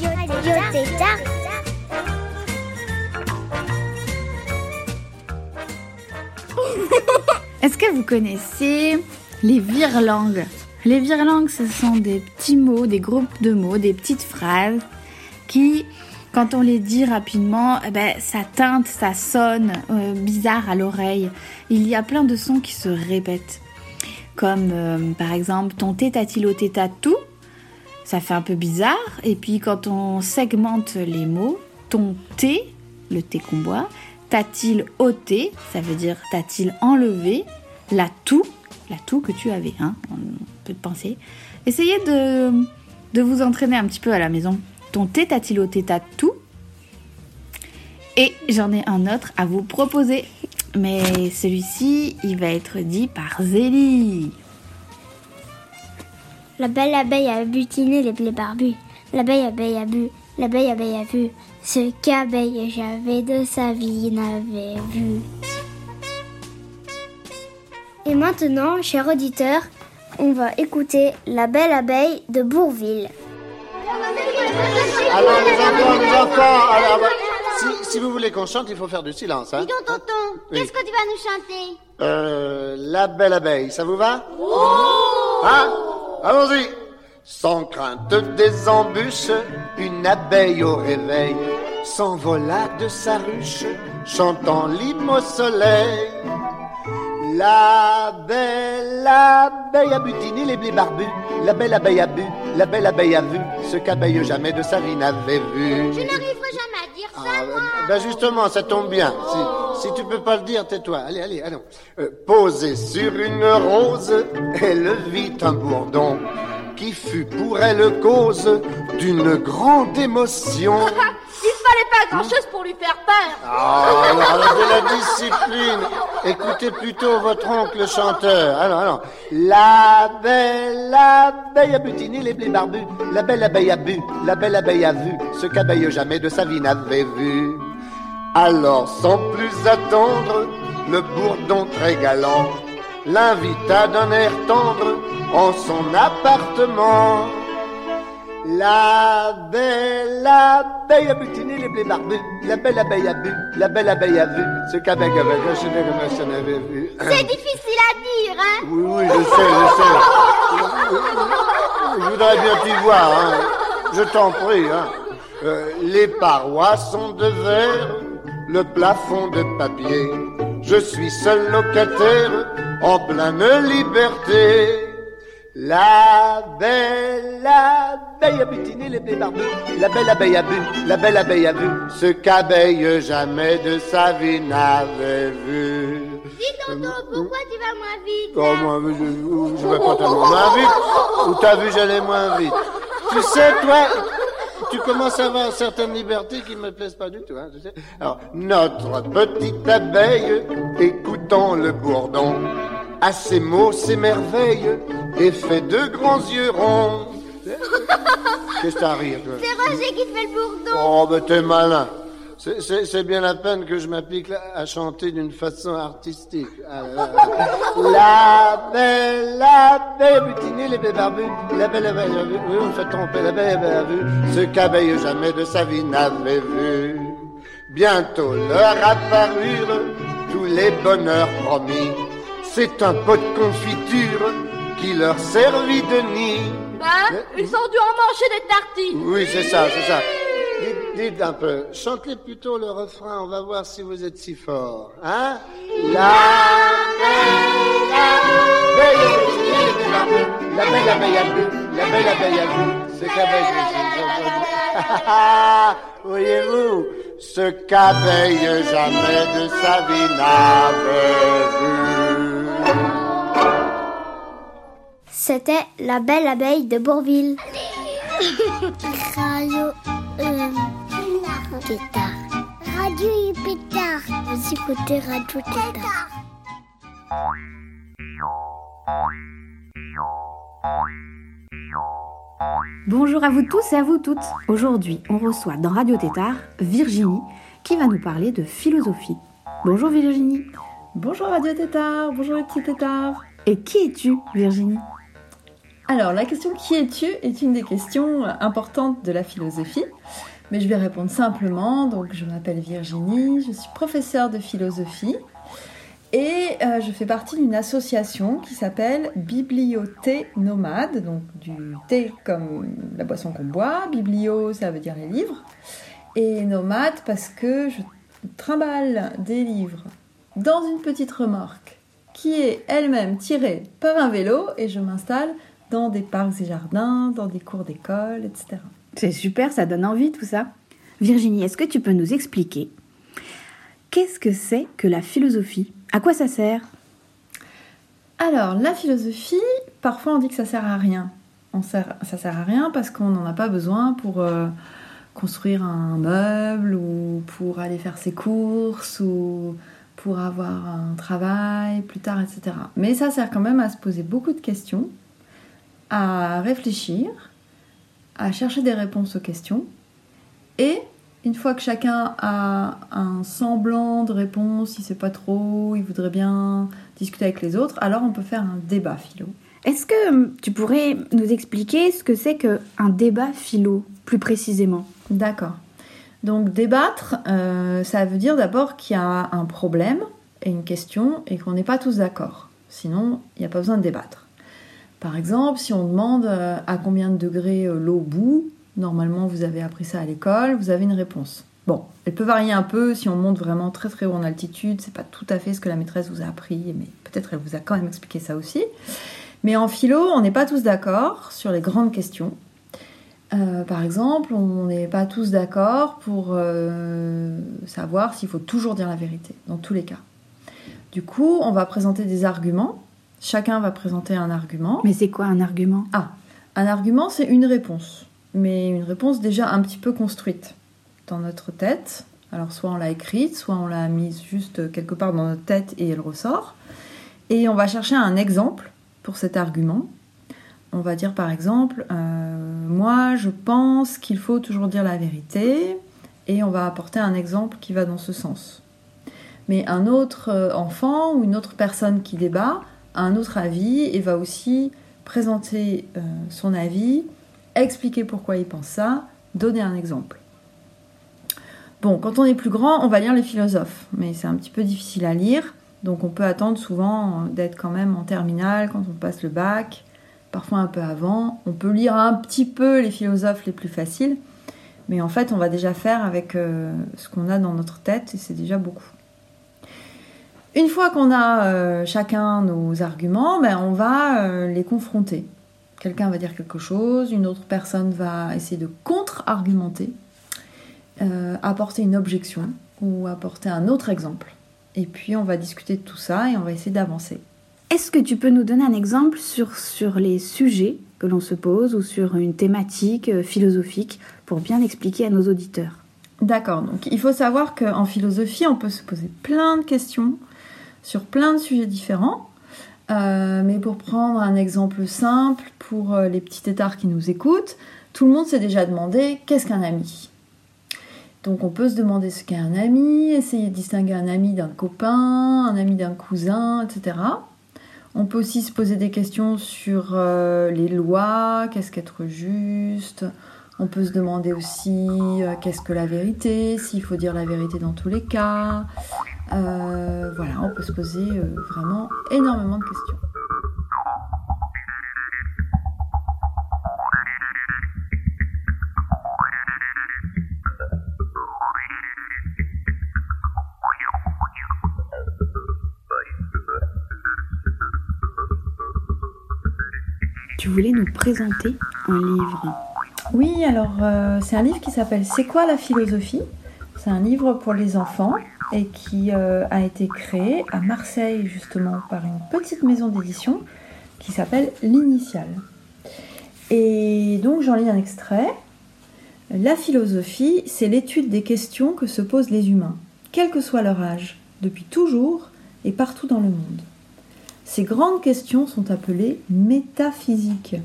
Est-ce que vous connaissez les virelangues Les virelangues, ce sont des petits mots, des groupes de mots, des petites phrases qui, quand on les dit rapidement, eh ben, ça teinte, ça sonne euh, bizarre à l'oreille. Il y a plein de sons qui se répètent. Comme euh, par exemple ton tétatilo tout, ça fait un peu bizarre. Et puis quand on segmente les mots, ton T, le T qu'on boit, t'a-t-il ôté, ça veut dire t'a-t-il enlevé la toux, la toux que tu avais, hein, on peut penser. Essayez de, de vous entraîner un petit peu à la maison. Ton T t'a-t-il ôté ta toux? Et j'en ai un autre à vous proposer. Mais celui-ci, il va être dit par Zélie. La belle abeille a butiné les blés barbus. L'abeille abeille a bu, l'abeille abeille a vu. Ce qu'abeille j'avais de sa vie n'avait vu. Et maintenant, cher auditeur, on va écouter La belle abeille de Bourville. Alors les enfants, les enfants, alors, bah, si, si vous voulez qu'on chante, il faut faire du silence. Hein Dis donc, tonton, Oui. qu'est-ce que tu vas nous chanter? Euh, la belle abeille, ça vous va? Hein? Allons-y Sans crainte des embûches, une abeille au réveil s'envola de sa ruche, chantant l'hymne au soleil. La belle abeille a butiné les blés barbus, la belle abeille a bu, la belle abeille a vu, ce qu'abeille jamais de sa vie n'avait vu. Je n'arriverai jamais dire ça, Ah, moi. ben justement, ça tombe bien. Si, si tu peux pas le dire, tais-toi. Allez, allez, allons. Euh, posée sur une rose, elle vit un bourdon qui fut pour elle cause d'une grande émotion. Fallait pas grand-chose pour lui faire peur. Ah, alors, de la discipline. Écoutez plutôt votre oncle chanteur. Alors, alors. La belle abeille a butiné les blés barbus. La belle abeille a bu. La belle abeille a vu ce qu'abeille jamais de sa vie n'avait vu. Alors, sans plus attendre, le bourdon très galant l'invita d'un air tendre en son appartement. La belle abeille a butiné les blés barbus. La belle abeille a bu. La belle abeille a vu ce qu'avec avec je j'en avais vu. C'est difficile à dire, hein Oui, oui, je sais, je sais. Je voudrais bien t'y voir, hein. Je t'en prie, hein. Euh, les parois sont de verre, le plafond de papier. Je suis seul locataire, en pleine liberté. La belle abeille a butiné les blés barbus. La belle abeille a bu, la belle abeille a vu ce qu'abeille jamais de sa vie n'avait vu. Dis, tonton, pourquoi tu vas moins vite Oh, moi, je, je vais pas tellement moins vite. Ou t'as vu, j'allais moins vite. Tu sais, toi, tu commences à avoir certaines libertés qui me plaisent pas du tout, hein, tu sais. Alors, notre petite abeille, écoutant le bourdon, à ses mots s'émerveille et fait de grands yeux ronds. Qu'est-ce que t'as à rire, toi? C'est Roger qui fait le bourdon. Oh, ben t'es malin. C'est- bien la peine que je m'applique à chanter d'une façon artistique. Ah là là. La belle butinée, les bébés barbus. La belle abeille a vu, oui, on fait tromper, la belle abeille a vu ce qu'abeille jamais de sa vie n'avait vu. Bientôt leur apparurent tous les bonheurs promis. C'est un pot de confiture qui leur servit de nid. Ben, ils ont dû en manger des tartines. Oui, c'est ça, c'est ça. Dites, un peu, chantez plutôt le refrain, on va voir si vous êtes si fort. Hein La belle abeille, la belle abeille a bu, la belle abeille a bu, ce qu'abeille, voyez-vous, ce qu'abeille jamais de sa vie n'avait vu. C'était La belle abeille de Bourville. Radio. Euh, Tétard. Radio Pétard. Vous écoutez Radio Tétard. Bonjour à vous tous et à vous toutes. Aujourd'hui, on reçoit dans Radio Tétard Virginie qui va nous parler de philosophie. Bonjour Virginie. Bonjour Radio Tétard, bonjour les petits tétards. Et qui es-tu Virginie? Alors la question qui es-tu est une des questions importantes de la philosophie. Mais je vais répondre simplement. Donc je m'appelle Virginie, je suis professeure de philosophie et euh, je fais partie d'une association qui s'appelle Bibliothé Nomade, donc du thé comme la boisson qu'on boit, biblio ça veut dire les livres, et nomade parce que je trimballe des livres dans une petite remorque qui est elle-même tirée par un vélo et je m'installe dans des parcs et jardins, dans des cours d'école, etc. C'est super, ça donne envie tout ça. Virginie, est-ce que tu peux nous expliquer qu'est-ce que c'est que la philosophie? À quoi ça sert? Alors, la philosophie, parfois on dit que ça sert à rien. On sert, ça sert à rien parce qu'on n'en a pas besoin pour euh, construire un meuble ou pour aller faire ses courses ou pour avoir un travail plus tard, etc. Mais ça sert quand même à se poser beaucoup de questions, à réfléchir, à chercher des réponses aux questions. Et une fois que chacun a un semblant de réponse, il sait pas trop, il voudrait bien discuter avec les autres, alors on peut faire un débat philo. Est-ce que hum, tu pourrais nous expliquer ce que c'est qu'un débat philo, plus précisément? D'accord. Donc débattre, euh, ça veut dire d'abord qu'il y a un problème et une question et qu'on n'est pas tous d'accord. Sinon, il n'y a pas besoin de débattre. Par exemple, si on demande euh, à combien de degrés euh, l'eau bout, normalement vous avez appris ça à l'école, vous avez une réponse. Bon, elle peut varier un peu si on monte vraiment très très haut en altitude, c'est pas tout à fait ce que la maîtresse vous a appris, mais peut-être elle vous a quand même expliqué ça aussi. Mais en philo, on n'est pas tous d'accord sur les grandes questions. Euh, par exemple, on n'est pas tous d'accord pour savoir s'il faut toujours dire la vérité, dans tous les cas. Du coup, on va présenter des arguments. Chacun va présenter un argument. Mais c'est quoi un argument? Ah, un argument, c'est une réponse. Mais une réponse déjà un petit peu construite dans notre tête. Alors, soit on l'a écrite, soit on l'a mise juste quelque part dans notre tête et elle ressort. Et on va chercher un exemple pour cet argument. On va dire par exemple, euh, moi je pense qu'il faut toujours dire la vérité, et on va apporter un exemple qui va dans ce sens. Mais un autre euh, enfant ou une autre personne qui débat un autre avis et va aussi présenter euh, son avis, expliquer pourquoi il pense ça, donner un exemple. Bon, quand on est plus grand, on va lire les philosophes, mais c'est un petit peu difficile à lire, donc on peut attendre souvent d'être quand même en terminale quand on passe le bac, parfois un peu avant. On peut lire un petit peu les philosophes les plus faciles, mais en fait on va déjà faire avec euh, ce qu'on a dans notre tête et c'est déjà beaucoup. Une fois qu'on a euh, chacun nos arguments, ben, on va euh, les confronter. Quelqu'un va dire quelque chose, une autre personne va essayer de contre-argumenter, euh, apporter une objection ou apporter un autre exemple. Et puis on va discuter de tout ça et on va essayer d'avancer. Est-ce que tu peux nous donner un exemple sur, sur les sujets que l'on se pose ou sur une thématique philosophique pour bien expliquer à nos auditeurs? D'accord, donc il faut savoir qu'en philosophie, on peut se poser plein de questions sur plein de sujets différents. Euh, mais pour prendre un exemple simple, pour euh, les petits tétards qui nous écoutent, tout le monde s'est déjà demandé qu'est-ce qu'un ami? Donc on peut se demander ce qu'est un ami, essayer de distinguer un ami d'un copain, un ami d'un cousin, etc. On peut aussi se poser des questions sur euh, les lois, qu'est-ce qu'être juste. On peut se demander aussi qu'est-ce que la vérité, s'il faut dire la vérité dans tous les cas. Euh, voilà, on peut se poser euh, vraiment énormément de questions. Tu voulais nous présenter un livre. Oui, alors euh, c'est un livre qui s'appelle C'est quoi la philosophie? C'est un livre pour les enfants et qui euh, a été créé à Marseille justement par une petite maison d'édition qui s'appelle L'Initiale. Et donc j'en lis un extrait. La philosophie, c'est l'étude des questions que se posent les humains, quel que soit leur âge, depuis toujours et partout dans le monde. Ces grandes questions sont appelées métaphysiques,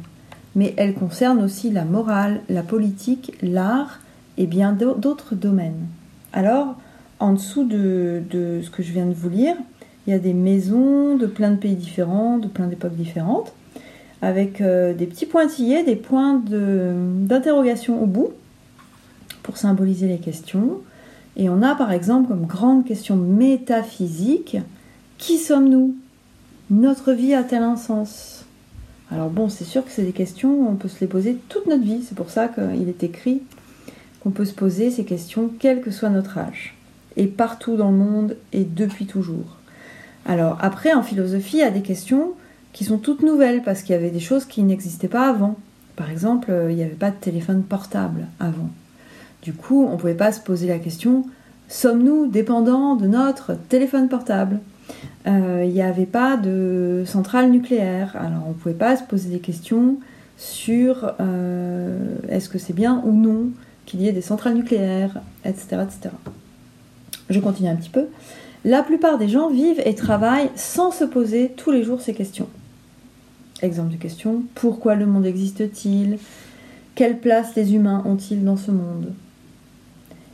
mais elles concernent aussi la morale, la politique, l'art et bien d'autres domaines. Alors, en dessous de, ce que je viens de vous lire, il y a des maisons de plein de pays différents, de plein d'époques différentes, avec euh, des petits pointillés, des points d'interrogation au bout, pour symboliser les questions. Et on a par exemple comme grande question métaphysique, qui sommes-nous? Notre vie a-t-elle un sens? Alors bon, c'est sûr que c'est des questions, on peut se les poser toute notre vie, c'est pour ça qu'il est écrit qu'on peut se poser ces questions quel que soit notre âge, et partout dans le monde et depuis toujours. Alors après, en philosophie, il y a des questions qui sont toutes nouvelles parce qu'il y avait des choses qui n'existaient pas avant. Par exemple, euh, il n'y avait pas de téléphone portable avant. Du coup, on ne pouvait pas se poser la question sommes-nous dépendants de notre téléphone portable? Euh, Il n'y avait pas de centrale nucléaire, alors on ne pouvait pas se poser des questions sur euh, est-ce que c'est bien ou non qu'il y ait des centrales nucléaires, etc., etc. Je continue un petit peu. La plupart des gens vivent et travaillent sans se poser tous les jours ces questions. Exemple de question pourquoi le monde existe-t-il? Quelle place les humains ont-ils dans ce monde?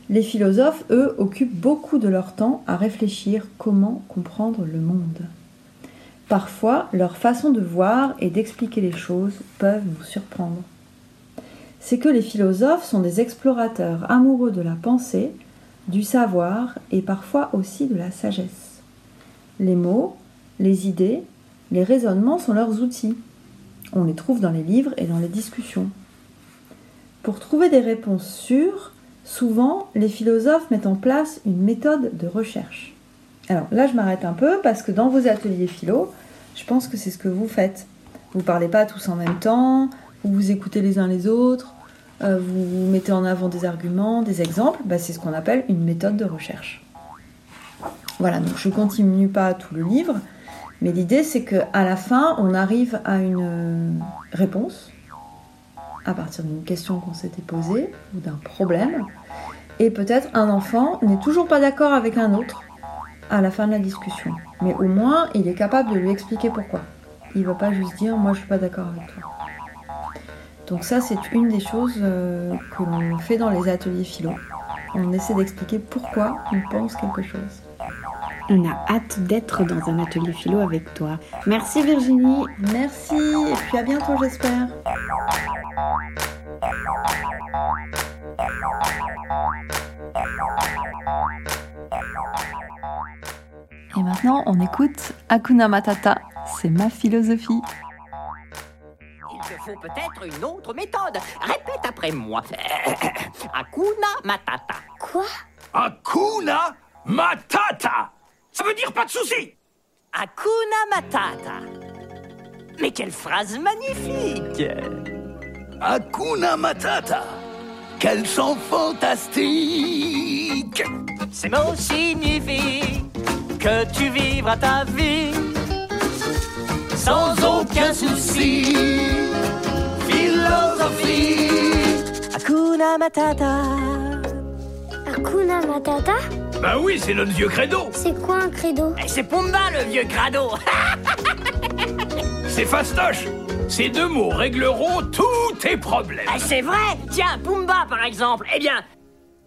Les philosophes, eux, occupent beaucoup de leur temps à réfléchir comment comprendre le monde. Parfois, leur façon de voir et d'expliquer les choses peuvent nous surprendre. C'est que les philosophes sont des explorateurs amoureux de la pensée du savoir et parfois aussi de la sagesse. Les mots, les idées, les raisonnements sont leurs outils. On les trouve dans les livres et dans les discussions. Pour trouver des réponses sûres, souvent les philosophes mettent en place une méthode de recherche. Alors là, je m'arrête un peu parce que dans vos ateliers philo, je pense que c'est ce que vous faites. Vous ne parlez pas tous en même temps, vous vous écoutez les uns les autres, euh, vous mettez en avant des arguments, des exemples, bah, c'est ce qu'on appelle une méthode de recherche. Voilà, donc je ne continue pas tout le livre, mais l'idée c'est qu'à la fin, on arrive à une euh, réponse à partir d'une question qu'on s'était posée ou d'un problème. Et peut-être un enfant n'est toujours pas d'accord avec un autre à la fin de la discussion. Mais au moins, il est capable de lui expliquer pourquoi. Il ne va pas juste dire moi je suis pas d'accord avec toi. Donc ça, c'est une des choses euh, que l'on fait dans les ateliers philo. On essaie d'expliquer pourquoi on pense quelque chose. On a hâte d'être dans un atelier philo avec toi. Merci Virginie. Merci et puis à bientôt j'espère. Et maintenant, on écoute Akuna Matata. C'est ma philosophie faut peut-être une autre méthode. Répète après moi. Akuna Matata. Quoi? Akuna Matata Ça veut dire pas de souci Akuna Matata. Mais quelle phrase magnifique Akuna Matata Quel son fantastique Ces mots signifient que tu vivras ta vie sans aucun souci. Philosophie. Hakuna Matata. Hakuna Matata? Bah oui, c'est notre vieux credo. C'est quoi un credo? Eh, C'est Pumba le vieux crado. c'est fastoche. Ces deux mots régleront tous tes problèmes. Eh, c'est vrai Tiens, Pumba par exemple. Eh bien,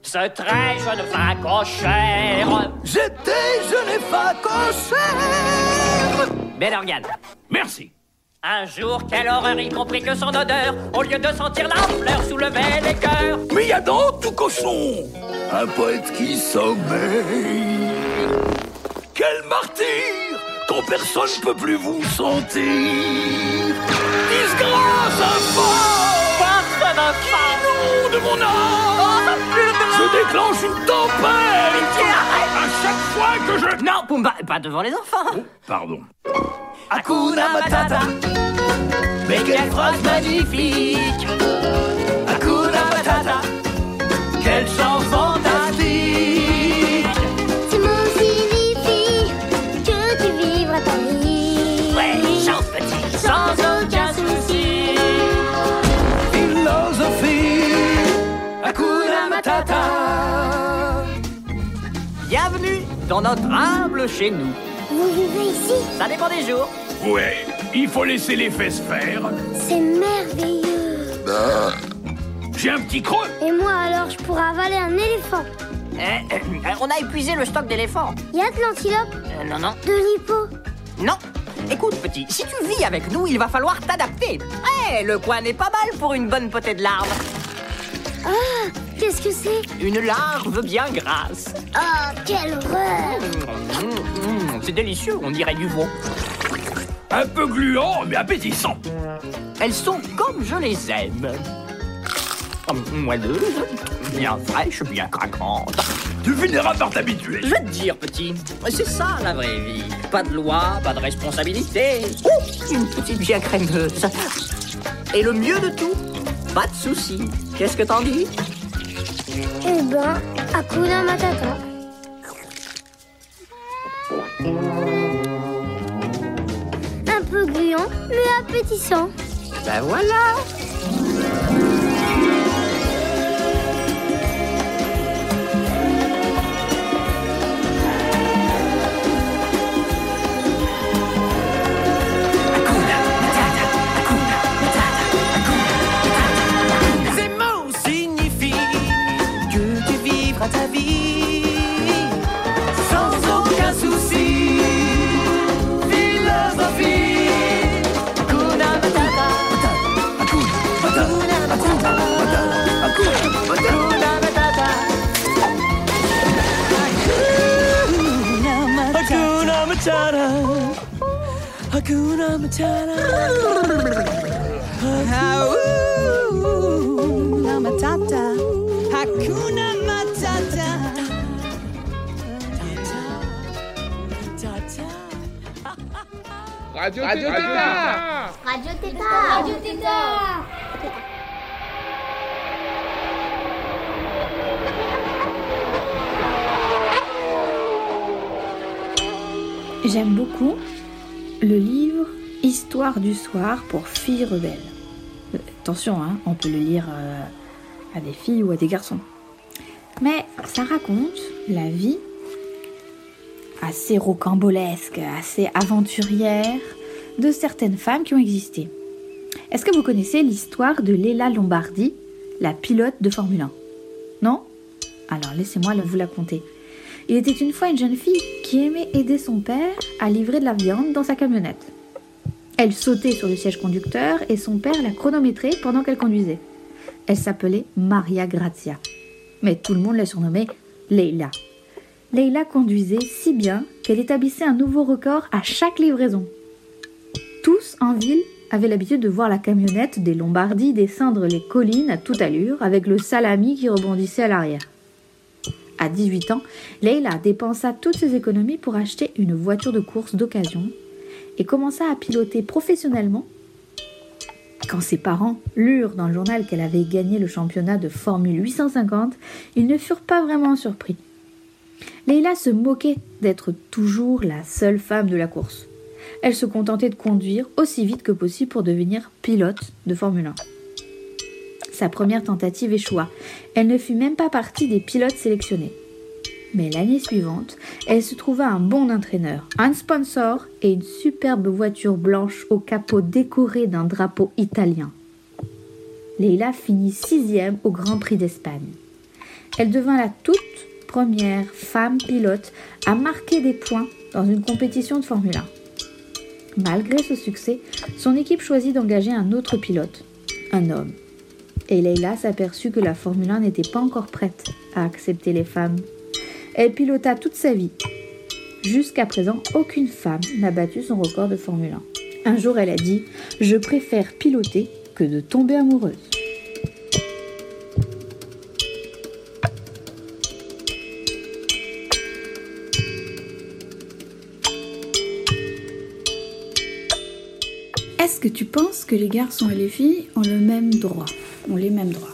ce très jeune facochère. J'étais jeune facochère. Bel organe. Merci. Un jour, quelle horreur, il comprit que son odeur, au lieu de sentir la fleur, soulevait les cœurs. Mais il y a dans tout cochon un poète qui sommeille. Quel martyr quand personne ne peut plus vous sentir. Disgrâce infâme de mon âme oh, Je déclenche une tempête. À chaque fois que je... Non, Pumba, pas devant les enfants. Oh, Pardon. Hakuna Matata. Mais quelle phrase magnifique dans notre humble chez nous. Vous vivez ici? Ça dépend des jours. Ouais, il faut laisser les fesses faire. C'est merveilleux. J'ai un petit creux. Et moi alors, je pourrais avaler un éléphant. Eh, eh, on a épuisé le stock d'éléphants. Y a de l'antilope, Euh, non, non, de l'hippo? non. Écoute, petit, si tu vis avec nous, il va falloir t'adapter. Eh, le coin n'est pas mal pour une bonne potée de larves. Ah, qu'est-ce que c'est Une larve bien grasse. Oh, quelle horreur Mmh, mmh, c'est délicieux, on dirait du veau. Un peu gluant, mais appétissant. Elles sont comme je les aime. Moelleuses, bien fraîches, bien craquantes. Tu finiras par t'habituer. Je vais te dire, petit, c'est ça la vraie vie. Pas de loi, pas de responsabilité. Une petite bien crémeuse. Et le mieux de tout, pas de soucis. Qu'est-ce que t'en dis? Eh ben, Hakuna Matata. Un peu gluant, mais appétissant. Ben voilà Hakuna Matata. Hakuna Matata. Hakuna Matata. Radio, Radio Tétard. Radio Tétard. Radio Tétard. J'aime beaucoup le livre Histoire du soir pour filles rebelles. Euh, Attention, hein, on peut le lire euh, à des filles ou à des garçons. Mais ça raconte la vie assez rocambolesque, assez aventurière de certaines femmes qui ont existé. Est-ce que vous connaissez l'histoire de Léla Lombardi, la pilote de Formule 1 Non? Alors laissez-moi vous la conter. Il était une fois une jeune fille qui aimait aider son père à livrer de la viande dans sa camionnette. Elle sautait sur le siège conducteur et son père la chronométrait pendant qu'elle conduisait. Elle s'appelait Maria Grazia. Mais tout le monde la surnommait Leila. Leila conduisait si bien qu'elle établissait un nouveau record à chaque livraison. Tous en ville avaient l'habitude de voir la camionnette des Lombardis descendre les collines à toute allure avec le salami qui rebondissait à l'arrière. À 18 ans, Leila dépensa toutes ses économies pour acheter une voiture de course d'occasion et commença à piloter professionnellement. Quand ses parents lurent dans le journal qu'elle avait gagné le championnat de Formule 850, ils ne furent pas vraiment surpris. Leila se moquait d'être toujours la seule femme de la course. Elle se contentait de conduire aussi vite que possible pour devenir pilote de Formule 1. Sa première tentative échoua. Elle ne fut même pas partie des pilotes sélectionnés. Mais l'année suivante, elle se trouva un bon entraîneur, un sponsor et une superbe voiture blanche au capot décoré d'un drapeau italien. Leila finit sixième au Grand Prix d'Espagne. Elle devint la toute première femme pilote à marquer des points dans une compétition de Formule 1. Malgré ce succès, son équipe choisit d'engager un autre pilote, un homme. Et Leila s'aperçut que la Formule 1 n'était pas encore prête à accepter les femmes. Elle pilota toute sa vie. Jusqu'à présent, aucune femme n'a battu son record de Formule 1. Un jour, elle a dit Je préfère piloter que de tomber amoureuse. Est-ce que tu penses que les garçons et les filles ont le même droit? Ont les mêmes droits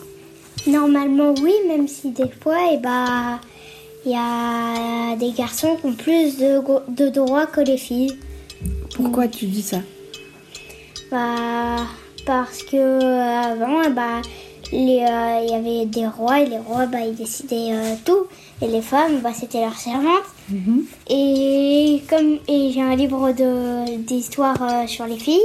Normalement, oui, même si des fois, eh bah, il y a des garçons qui ont plus de, de droits que les filles. Pourquoi tu dis ça? Bah, parce que euh, avant, bah, euh, il y avait des rois et les rois, bah, ils décidaient euh, tout. Et les femmes, bah, c'était leurs servantes. Et comme et j'ai un livre de d'histoire euh, sur les filles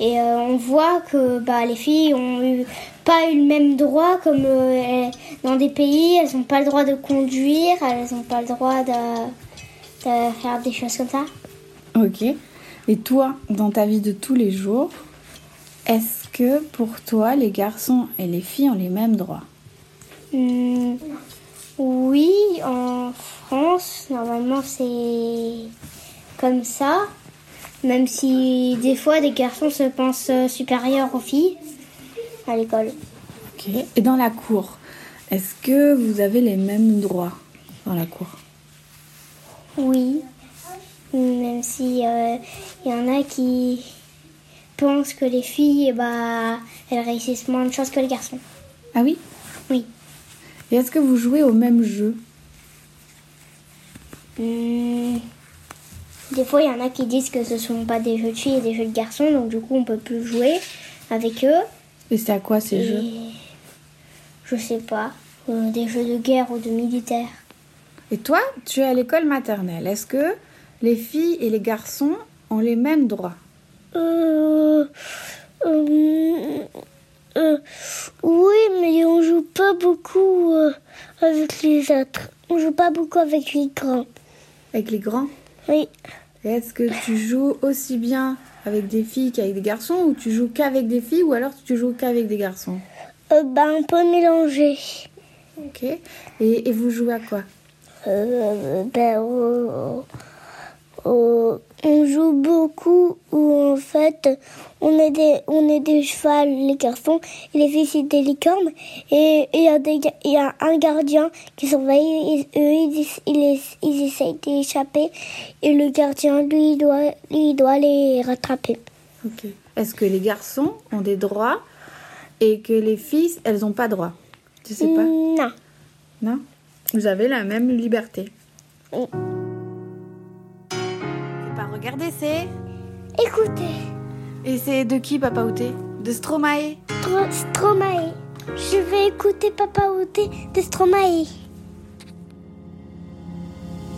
et on voit que bah les filles ont eu pas eu le même droit comme elles- dans des pays elles n'ont pas le droit de conduire elles n'ont pas le droit de, de faire des choses comme ça Ok. Et toi, dans ta vie de tous les jours, est-ce que pour toi, les garçons et les filles ont les mêmes droits. Hmm, oui en France normalement c'est comme ça. Même si des fois des garçons se pensent euh, supérieurs aux filles à l'école. Ok. Et dans la cour, est-ce que vous avez les mêmes droits dans la cour? Oui, même si il y en a qui pensent que les filles, bah, elles réussissent moins de choses que les garçons. Ah oui? Oui. Et est-ce que vous jouez au même jeu? Hmm, Des fois, il y en a qui disent que ce sont pas des jeux de filles et des jeux de garçons, donc du coup, on peut plus jouer avec eux. Et c'est à quoi ces Et jeux? Je sais pas, euh, des jeux de guerre ou de militaire. Et toi, tu es à l'école maternelle. Est-ce que les filles et les garçons ont les mêmes droits? Euh, euh, euh, oui, mais on joue pas beaucoup euh, avec les autres. On joue pas beaucoup avec les grands. Avec les grands Oui. Est-ce que tu joues aussi bien avec des filles qu'avec des garçons ou tu joues qu'avec des filles ou alors tu joues qu'avec des garçons? Euh, bah, un peu mélangé. Ok. Et, et vous jouez à quoi? Euh, ben, on, on- on joue beaucoup où en fait on est des on est des chevals les garçons et les filles c'est des licornes et il y a des ga- il y a un gardien qui surveille et eux ils, ils, ils essayent d'échapper et le gardien lui il doit lui il doit les rattraper. Ok. Est-ce que les garçons ont des droits et que les filles, elles n'ont pas droit? Tu sais pas? Non. Non? Vous avez la même liberté. Oui. Regarder, c'est. Écoutez, Et c'est de qui, Papa Outé? De Stromae Stro- Stromae. Je vais écouter Papa Outé de Stromae.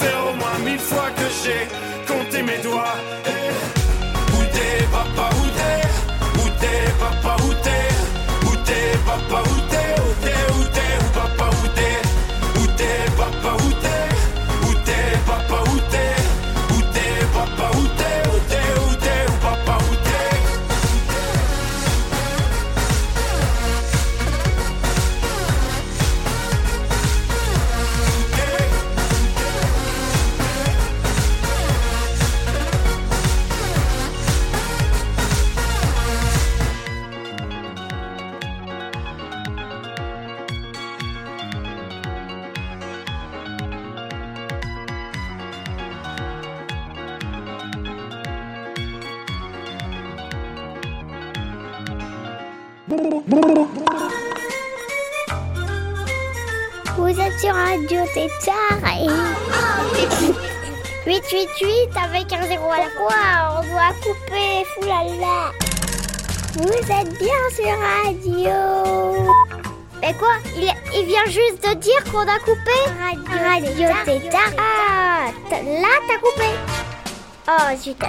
faire au moins mille fois que j'ai compté mes doigts. Et où t'es papa, où t'es? Où t'es papa, où t'es? Où papa, où Tétard et... 888 avec un zéro à la fois, on doit couper, foulala. Vous êtes bien sur Radio. Mais quoi il, il vient juste de dire qu'on a coupé? Radio, Radio Tétard. Ah, là t'as coupé. Oh, zut.